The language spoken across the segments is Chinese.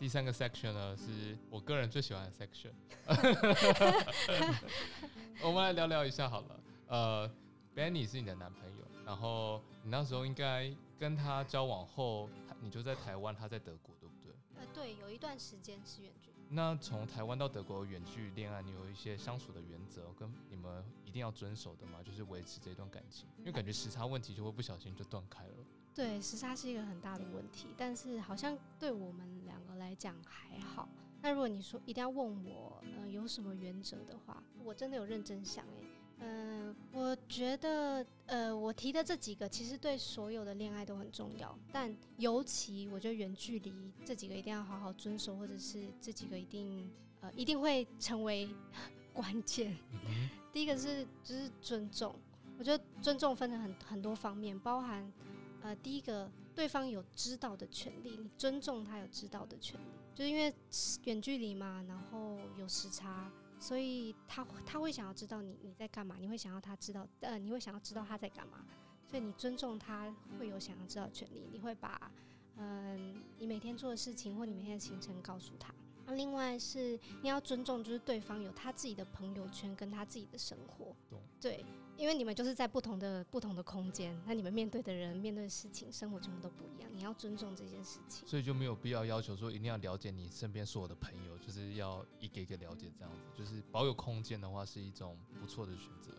第三个 section 呢，是我个人最喜欢的 section。我们来聊聊一下好了。呃，Benny 是你的男朋友，然后你那时候应该跟他交往后，他你就在台湾，他在德国，对不对？呃，对，有一段时间是远距离。那从台湾到德国远距离恋爱，你有一些相处的原则跟你们一定要遵守的吗？就是维持这段感情，因为感觉时差问题就会不小心就断开了。对，时差是一个很大的问题，但是好像对我们两个来讲还好。那如果你说一定要问我，呃，有什么原则的话，我真的有认真想诶。嗯，我觉得，呃，我提的这几个其实对所有的恋爱都很重要，但尤其我觉得远距离这几个一定要好好遵守，或者是这几个一定，呃，一定会成为 关键。第一个是就是尊重，我觉得尊重分成很很多方面，包含，呃，第一个对方有知道的权利，你尊重他有知道的权利，就是因为远距离嘛，然后有时差。所以他他会想要知道你你在干嘛，你会想要他知道，呃，你会想要知道他在干嘛，所以你尊重他会有想要知道的权利，你会把嗯你每天做的事情或你每天的行程告诉他。那另外是你要尊重，就是对方有他自己的朋友圈跟他自己的生活，对。因为你们就是在不同的不同的空间，那你们面对的人、面对的事情、生活全部都不一样。你要尊重这件事情，所以就没有必要要求说一定要了解你身边所有的朋友，就是要一个一个了解这样子。就是保有空间的话，是一种不错的选择。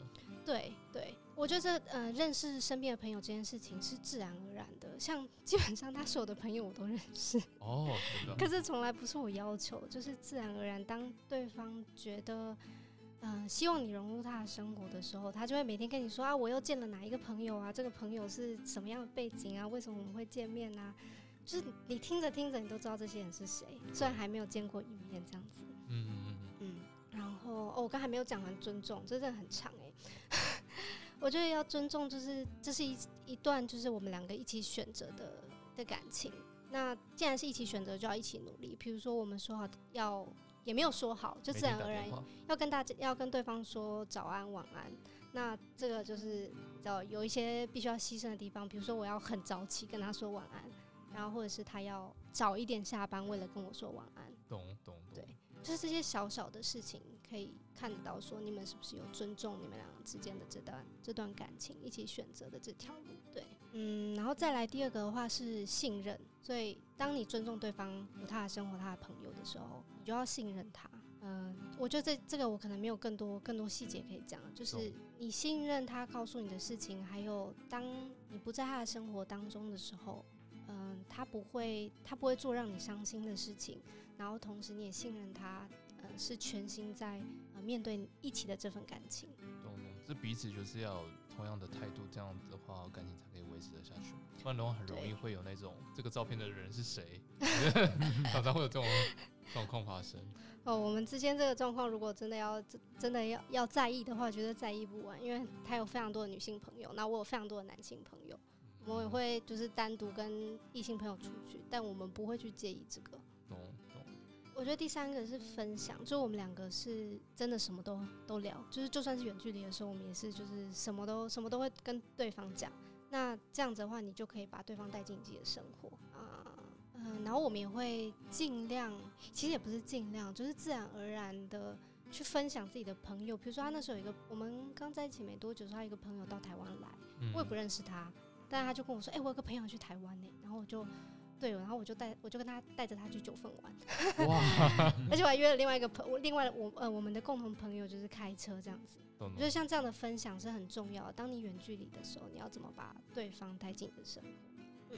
对对，我觉得呃，认识身边的朋友这件事情是自然而然的。像 基本上他所有的朋友我都认识哦，可是从来不是我要求，就是自然而然。当对方觉得。嗯，希望你融入他的生活的时候，他就会每天跟你说啊，我又见了哪一个朋友啊？这个朋友是什么样的背景啊？为什么我们会见面啊？就是你听着听着，你都知道这些人是谁，虽然还没有见过一面这样子。嗯嗯嗯嗯。然后哦，我刚还没有讲完尊重，这真的很长哎。我觉得要尊重，就是这是一一段，就是我们两个一起选择的的感情。那既然是一起选择，就要一起努力。比如说，我们说好要。也没有说好，就自然而然要跟大家要跟对方说早安晚安。那这个就是叫有一些必须要牺牲的地方，比如说我要很早起跟他说晚安，然后或者是他要早一点下班，为了跟我说晚安。懂懂对，就是这些小小的事情可以看得到，说你们是不是有尊重你们两个之间的这段这段感情，一起选择的这条路。对，嗯，然后再来第二个的话是信任。所以当你尊重对方有他的生活、他的朋友的时候，你就要信任他。嗯，我觉得这这个我可能没有更多更多细节可以讲，就是你信任他告诉你的事情，还有当你不在他的生活当中的时候。嗯，他不会，他不会做让你伤心的事情。然后同时你也信任他，嗯，是全心在呃面对一起的这份感情。懂懂，这彼此就是要同样的态度，这样子的话感情才可以维持得下去。不然的话很容易会有那种这个照片的人是谁，常常会有这种状况发生。哦，我们之间这个状况，如果真的要真的要要在意的话，觉得在意不完，因为他有非常多的女性朋友，那我有非常多的男性朋友。我们也会就是单独跟异性朋友出去，但我们不会去介意这个。我觉得第三个是分享，就我们两个是真的什么都都聊，就是就算是远距离的时候，我们也是就是什么都什么都会跟对方讲。那这样子的话，你就可以把对方带进自己的生活啊，嗯，然后我们也会尽量，其实也不是尽量，就是自然而然的去分享自己的朋友。比如说他那时候有一个，我们刚在一起没多久，他一个朋友到台湾来，我也不认识他。但他就跟我说：“哎，我有个朋友去台湾呢。”然后我就，对，然后我就带，我就跟他带着他去九份玩。哇！而且我还约了另外一个朋，我另外我呃我们的共同朋友就是开车这样子。我觉得像这样的分享是很重要的。当你远距离的时候，你要怎么把对方带进你的生活？嗯。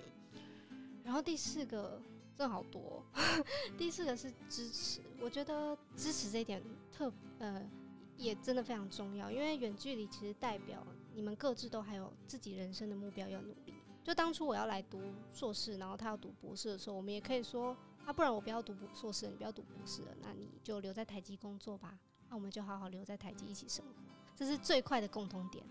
然后第四个，正好多。第四个是支持，我觉得支持这一点特呃也真的非常重要，因为远距离其实代表。你们各自都还有自己人生的目标要努力。就当初我要来读硕士，然后他要读博士的时候，我们也可以说，啊，不然我不要读硕士，你不要读博士了，那你就留在台积工作吧。那我们就好好留在台积一起生活，这是最快的共同点。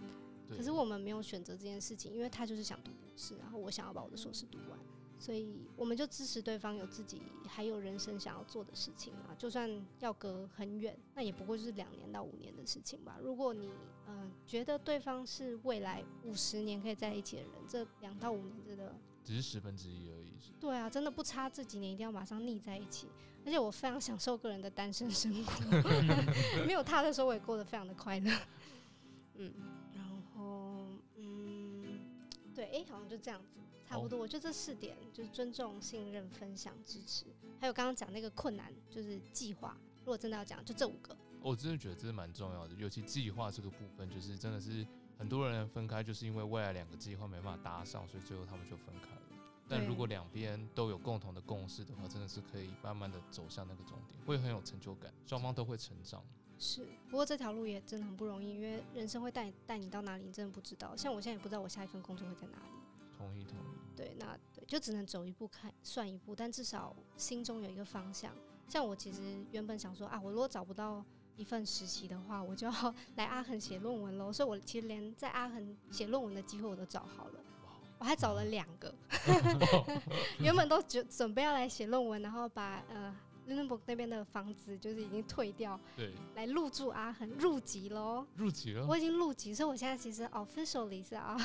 可是我们没有选择这件事情，因为他就是想读博士，然后我想要把我的硕士读完，所以我们就支持对方有自己还有人生想要做的事情啊，就算要隔很远，那也不过就是两年到五年的事情吧。如果你嗯、呃觉得对方是未来五十年可以在一起的人，这两到五年真的只是十分之一而已。是对啊，真的不差这几年一定要马上腻在一起。而且我非常享受个人的单身生活，没有他的时候我也过得非常的快乐。嗯，哎、好像就这样子，差不多。我觉得这四点就是尊重、信任、分享、支持，还有刚刚讲那个困难，就是计划。如果真的要讲，就这五个。我真的觉得这是蛮重要的，尤其计划这个部分，就是真的是很多人分开，就是因为未来两个计划没办法搭上，所以最后他们就分开了。但如果两边都有共同的共识的话，真的是可以慢慢的走向那个终点，会很有成就感，双方都会成长。是，不过这条路也真的很不容易，因为人生会带你带你到哪里，你真的不知道。像我现在也不知道我下一份工作会在哪里。同意同意。对，那对，就只能走一步看算一步，但至少心中有一个方向。像我其实原本想说啊，我如果找不到一份实习的话，我就要 来阿恒写论文喽。所以我其实连在阿恒写论文的机会我都找好了，我还找了两个 原本都准准备要来写论文，然后把呃 Lindenburg 那边的房子就是已经退掉，对，来入住阿恒入籍喽。入籍了我，已经入籍，所以我现在其实 officially 是阿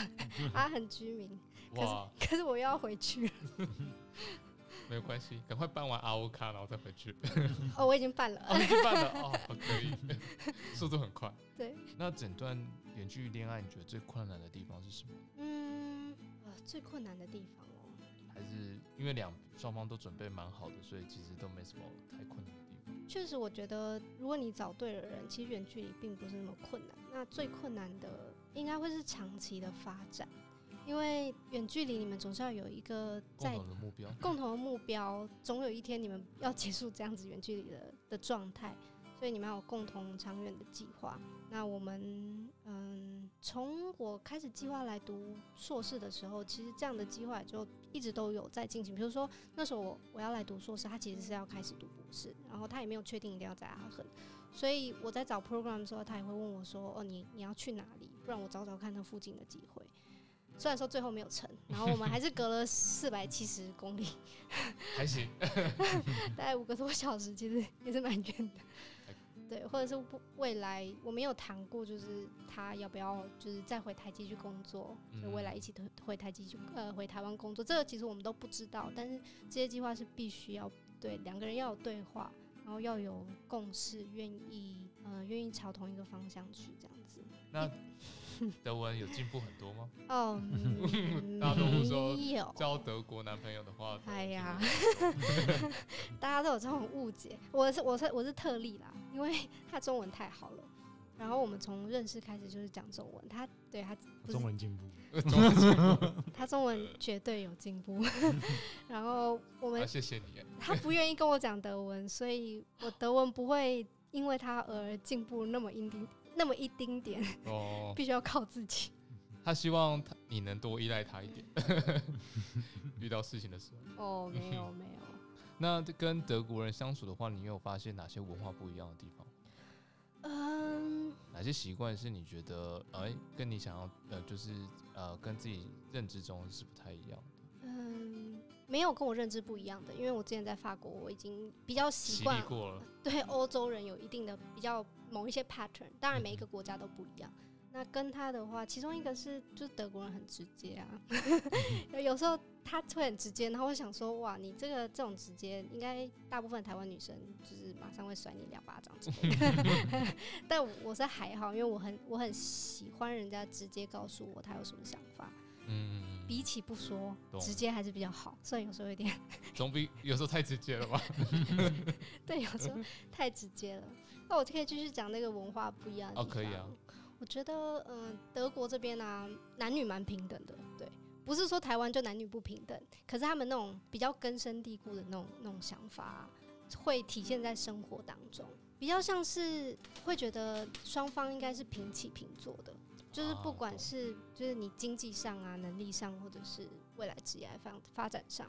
阿恒居民，可是哇，可是我又要回去了。没有关系，赶快办完 RO 卡，然后再回去。哦，我已经办了。哦，已经办了，哦，可以，速度很快。对，那整段远距离恋爱，你觉得最困难的地方是什么？嗯，呃，最困难的地方哦，还是因为两双方都准备蛮好的，所以其实都没什么太困难的地方。确实，我觉得如果你找对了人，其实远距离并不是那么困难。那最困难的应该会是长期的发展，因为远距离你们总是要有一个共同的目标，共同的目标，总有一天你们要结束这样子远距离的的状态，所以你们要有共同长远的计划。那我们嗯，从我开始计划来读硕士的时候，其实这样的计划就一直都有在进行。比如说那时候我我要来读硕士，他其实是要开始读博士，然后他也没有确定一定要在阿恒，所以我在找 program 的时候，他也会问我说：“哦，你你要去哪里？不然我找找看那附近的机会。”虽然说最后没有成，然后我们还是隔了四百七十公里，还行。大概五个多小时，其实也是蛮远的。对，或者是不未来我们有谈过，就是他要不要就是再回台积去工作，就未来一起回回台积去呃回台湾工作，这个其实我们都不知道，但是这些计划是必须要对两个人要有对话，然后要有共识，愿意呃愿意朝同一个方向去这样子。那 德文有进步很多吗？哦，嗯大家都会说没有，交德国男朋友的话，哎呀 大家都有这种误解。我是我是我是特例啦，因为他中文太好了。然后我们从认识开始就是讲中文，他对他中文进步，中文进步。他中文绝对有进步。然后我啊，们谢谢你。他不愿意跟我讲德文，所以我德文不会因为他而进步那么一丁那么一丁点，哦，必须要靠自己。他希望他你能多依赖他一点，遇到事情的时候。哦，没有没有。那跟德国人相处的话，你有发现哪些文化不一样的地方？嗯，哪些习惯是你觉得，哎、跟你想要，呃，就是呃，跟自己认知中是不太一样的？嗯，没有跟我认知不一样的，因为我之前在法国，我已经比较习惯过了，对欧洲人有一定的比较某一些 pattern，当然每一个国家都不一样。那跟他的话，其中一个是就是德国人很直接啊，有时候他会很直接，然后我想说，哇，你这个这种直接，应该大部分台湾女生就是马上会甩你两巴掌之类的。但我是还好，因为我很我很喜欢人家直接告诉我他有什么想法，比起不说，直接还是比较好。虽然有时候有点嗯 总比有时候太直接了吧？对，有时候太直接了。那我可以继续讲那个文化不一样的哦地方。可以啊。我觉得，嗯、德国这边啊，男女蛮平等的，对，不是说台湾就男女不平等，可是他们那种比较根深蒂固的那种那种想法啊、会体现在生活当中，比较像是会觉得双方应该是平起平坐的，就是啊不管是就是你经济上啊、能力上，或者是未来职业发发展上。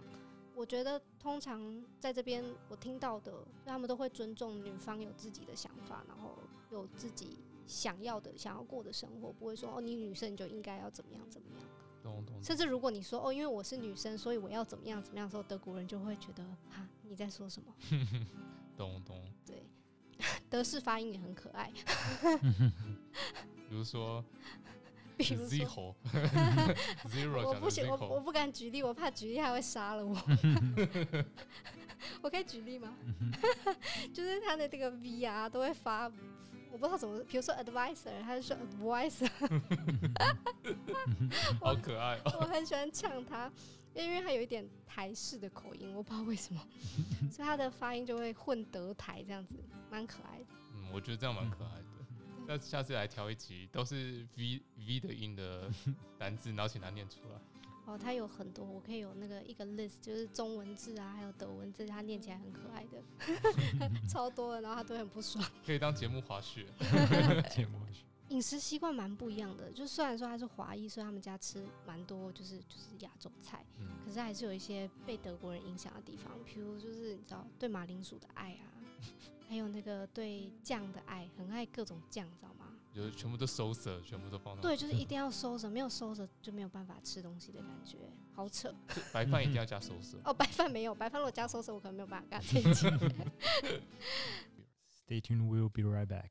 我觉得通常在这边我听到的，他们都会尊重女方有自己的想法，然后有自己想要的、想要过的生活，不会说哦，你女生你就应该要怎么样怎么样。懂懂。甚至如果你说哦，因为我是女生，所以我要怎么样怎么样的时候，德国人就会觉得哈你在说什么？懂懂。对，德式发音也很可爱，比如说比如说。zero 我不行，我我不敢举例，我怕举例他会杀了我。我可以举例吗？就是他的这个 V 啊，都会发，我不知道怎么，比如说 advisor，他就说 advisor，好可爱哦。我很喜欢呛他，因为他有一点台式的口音，我不知道为什么，所以他的发音就会混德台这样子，蛮可爱的。嗯，我觉得这样蛮可爱的。那下次来挑一集都是 V V 的音的单字，然后请他念出来。哦，它有很多，我可以有那个一个 list，就是中文字啊，还有德文字，它念起来很可爱的，超多的，然后他都很不爽。可以当节目滑雪。芥末是饮食习惯蛮不一样的，就虽然说他是华裔，所以他们家吃蛮多就是就是亚洲菜，嗯，可是还是有一些被德国人影响的地方，比如就是你知道对马铃薯的爱啊，还有那个对酱的爱，很爱各种酱，知道吗？就是全部都收色，全部都放到对，就是一 定要收着，没有收着就没有办法吃东西的感觉，好扯。白饭一定要加收色。哦，白饭没有，白饭如果加收拾，我可能没有办法干这一集。Stay tuned, we'll be right back.